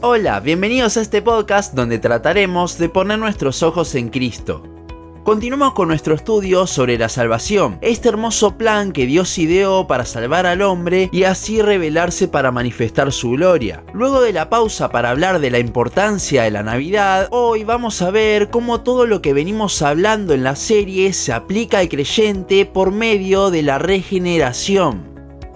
Hola, bienvenidos a este podcast donde trataremos de poner nuestros ojos en Cristo. Continuamos con nuestro estudio sobre la salvación, este hermoso plan que Dios ideó para salvar al hombre y así revelarse para manifestar su gloria. Luego de la pausa para hablar de la importancia de la Navidad, hoy vamos a ver cómo todo lo que venimos hablando en la serie se aplica al creyente por medio de la regeneración.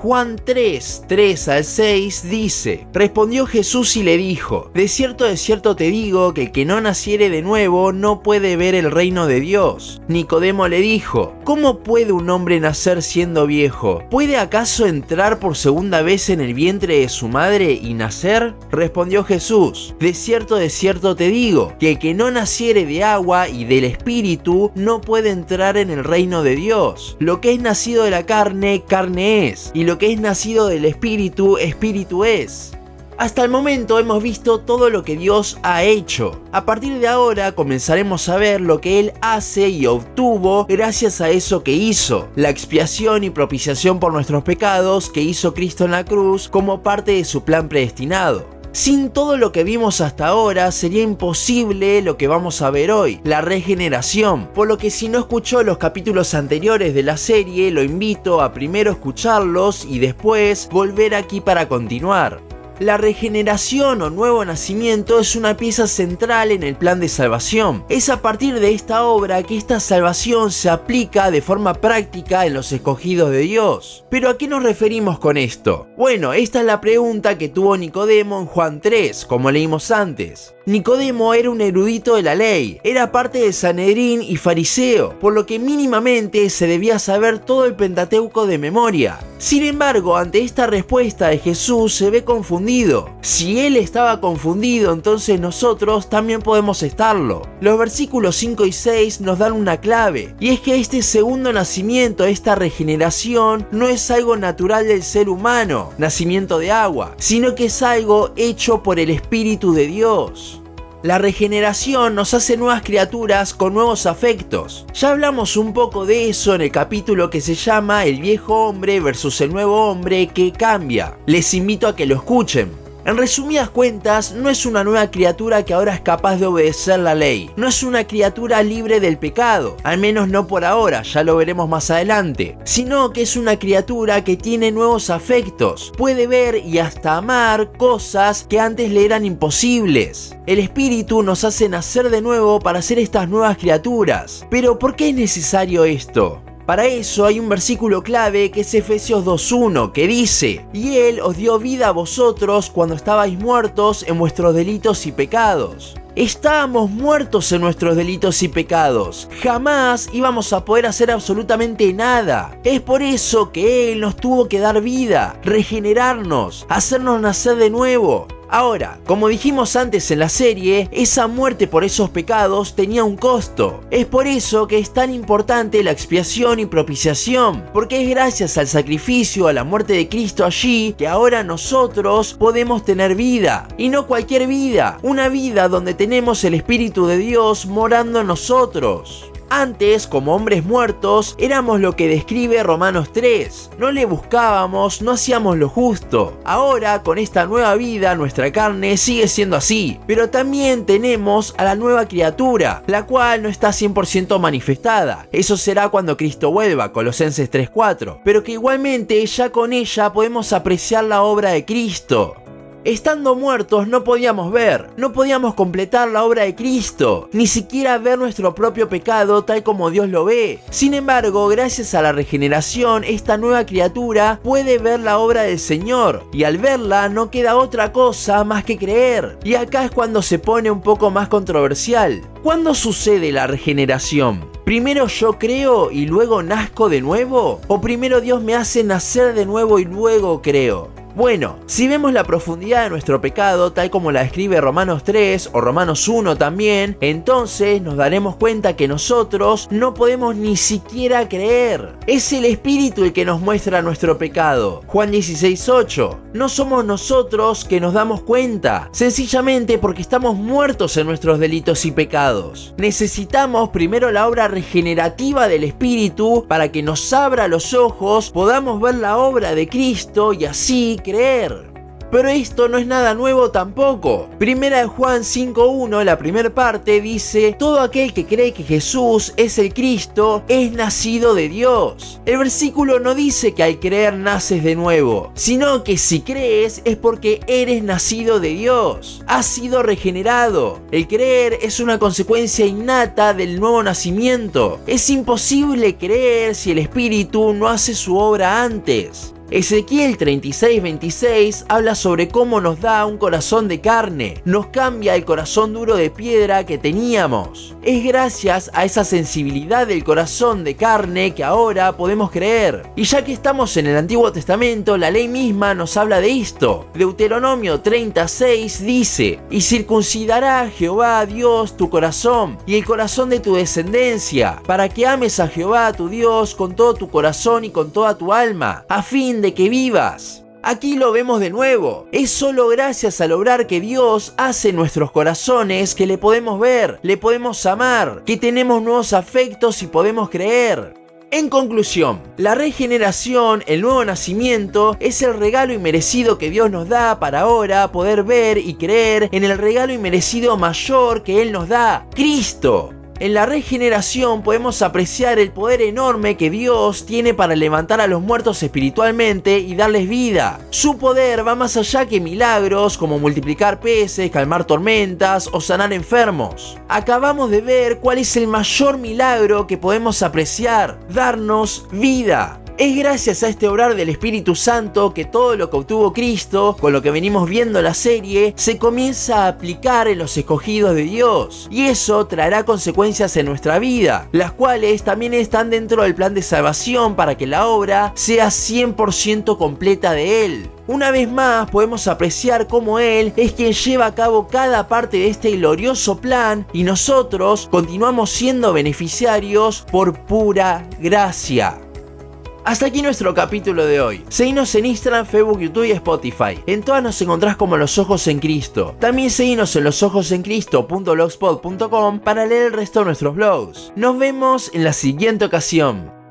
Juan 3, 3 al 6 dice, respondió Jesús y le dijo, de cierto, de cierto te digo que el que no naciere de nuevo no puede ver el reino de Dios. Nicodemo le dijo, ¿cómo puede un hombre nacer siendo viejo? ¿Puede acaso entrar por segunda vez en el vientre de su madre y nacer? Respondió Jesús, de cierto, de cierto te digo, que el que no naciere de agua y del espíritu no puede entrar en el reino de Dios. Lo que es nacido de la carne, carne es, y lo que es nacido del Espíritu, Espíritu es. Hasta el momento hemos visto todo lo que Dios ha hecho. A partir de ahora comenzaremos a ver lo que Él hace y obtuvo gracias a eso que hizo, la expiación y propiciación por nuestros pecados que hizo Cristo en la cruz como parte de su plan predestinado. Sin todo lo que vimos hasta ahora sería imposible lo que vamos a ver hoy, la regeneración, por lo que si no escuchó los capítulos anteriores de la serie, lo invito a primero escucharlos y después volver aquí para continuar. La regeneración o nuevo nacimiento es una pieza central en el plan de salvación. Es a partir de esta obra que esta salvación se aplica de forma práctica en los escogidos de Dios. Pero ¿a qué nos referimos con esto? Bueno, esta es la pregunta que tuvo Nicodemo en Juan 3, como leímos antes. Nicodemo era un erudito de la ley, era parte de Sanedrín y fariseo, por lo que mínimamente se debía saber todo el Pentateuco de memoria. Sin embargo, ante esta respuesta de Jesús se ve confundido. Si él estaba confundido, entonces nosotros también podemos estarlo. Los versículos 5 y 6 nos dan una clave, y es que este segundo nacimiento, esta regeneración, no es algo natural del ser humano, nacimiento de agua, sino que es algo hecho por el Espíritu de Dios. La regeneración nos hace nuevas criaturas con nuevos afectos. Ya hablamos un poco de eso en el capítulo que se llama El viejo hombre versus el nuevo hombre que cambia. Les invito a que lo escuchen. En resumidas cuentas, no es una nueva criatura que ahora es capaz de obedecer la ley. No es una criatura libre del pecado, al menos no por ahora, ya lo veremos más adelante. Sino que es una criatura que tiene nuevos afectos, puede ver y hasta amar cosas que antes le eran imposibles. El espíritu nos hace nacer de nuevo para ser estas nuevas criaturas. Pero ¿por qué es necesario esto? Para eso hay un versículo clave que es Efesios 2.1 que dice, y Él os dio vida a vosotros cuando estabais muertos en vuestros delitos y pecados. Estábamos muertos en nuestros delitos y pecados. Jamás íbamos a poder hacer absolutamente nada. Es por eso que Él nos tuvo que dar vida, regenerarnos, hacernos nacer de nuevo. Ahora, como dijimos antes en la serie, esa muerte por esos pecados tenía un costo. Es por eso que es tan importante la expiación y propiciación, porque es gracias al sacrificio, a la muerte de Cristo allí, que ahora nosotros podemos tener vida. Y no cualquier vida, una vida donde tenemos el Espíritu de Dios morando en nosotros. Antes, como hombres muertos, éramos lo que describe Romanos 3. No le buscábamos, no hacíamos lo justo. Ahora, con esta nueva vida, nuestra carne sigue siendo así. Pero también tenemos a la nueva criatura, la cual no está 100% manifestada. Eso será cuando Cristo vuelva, Colosenses 3.4. Pero que igualmente ya con ella podemos apreciar la obra de Cristo. Estando muertos no podíamos ver, no podíamos completar la obra de Cristo, ni siquiera ver nuestro propio pecado tal como Dios lo ve. Sin embargo, gracias a la regeneración, esta nueva criatura puede ver la obra del Señor, y al verla no queda otra cosa más que creer. Y acá es cuando se pone un poco más controversial. ¿Cuándo sucede la regeneración? ¿Primero yo creo y luego nazco de nuevo? ¿O primero Dios me hace nacer de nuevo y luego creo? Bueno, si vemos la profundidad de nuestro pecado, tal como la escribe Romanos 3 o Romanos 1 también, entonces nos daremos cuenta que nosotros no podemos ni siquiera creer. Es el Espíritu el que nos muestra nuestro pecado. Juan 16:8. No somos nosotros que nos damos cuenta, sencillamente porque estamos muertos en nuestros delitos y pecados. Necesitamos primero la obra regenerativa del Espíritu para que nos abra los ojos, podamos ver la obra de Cristo y así creer. Pero esto no es nada nuevo tampoco. Primera de Juan 5.1, la primera parte, dice, todo aquel que cree que Jesús es el Cristo es nacido de Dios. El versículo no dice que al creer naces de nuevo, sino que si crees es porque eres nacido de Dios. Has sido regenerado. El creer es una consecuencia innata del nuevo nacimiento. Es imposible creer si el Espíritu no hace su obra antes. Ezequiel 36:26 habla sobre cómo nos da un corazón de carne, nos cambia el corazón duro de piedra que teníamos. Es gracias a esa sensibilidad del corazón de carne que ahora podemos creer. Y ya que estamos en el Antiguo Testamento, la ley misma nos habla de esto. Deuteronomio 36 dice, y circuncidará Jehová Dios tu corazón y el corazón de tu descendencia, para que ames a Jehová tu Dios con todo tu corazón y con toda tu alma, a fin de que vivas. Aquí lo vemos de nuevo. Es solo gracias al obrar que Dios hace en nuestros corazones que le podemos ver, le podemos amar, que tenemos nuevos afectos y podemos creer. En conclusión, la regeneración, el nuevo nacimiento, es el regalo inmerecido que Dios nos da para ahora poder ver y creer en el regalo inmerecido mayor que Él nos da, Cristo. En la regeneración podemos apreciar el poder enorme que Dios tiene para levantar a los muertos espiritualmente y darles vida. Su poder va más allá que milagros como multiplicar peces, calmar tormentas o sanar enfermos. Acabamos de ver cuál es el mayor milagro que podemos apreciar, darnos vida. Es gracias a este obrar del Espíritu Santo que todo lo que obtuvo Cristo, con lo que venimos viendo en la serie, se comienza a aplicar en los escogidos de Dios. Y eso traerá consecuencias en nuestra vida, las cuales también están dentro del plan de salvación para que la obra sea 100% completa de Él. Una vez más podemos apreciar cómo Él es quien lleva a cabo cada parte de este glorioso plan y nosotros continuamos siendo beneficiarios por pura gracia. Hasta aquí nuestro capítulo de hoy. Seguinos en Instagram, Facebook, YouTube y Spotify. En todas nos encontrás como Los Ojos en Cristo. También seguinos en losojosencristo.blogspot.com para leer el resto de nuestros blogs. Nos vemos en la siguiente ocasión.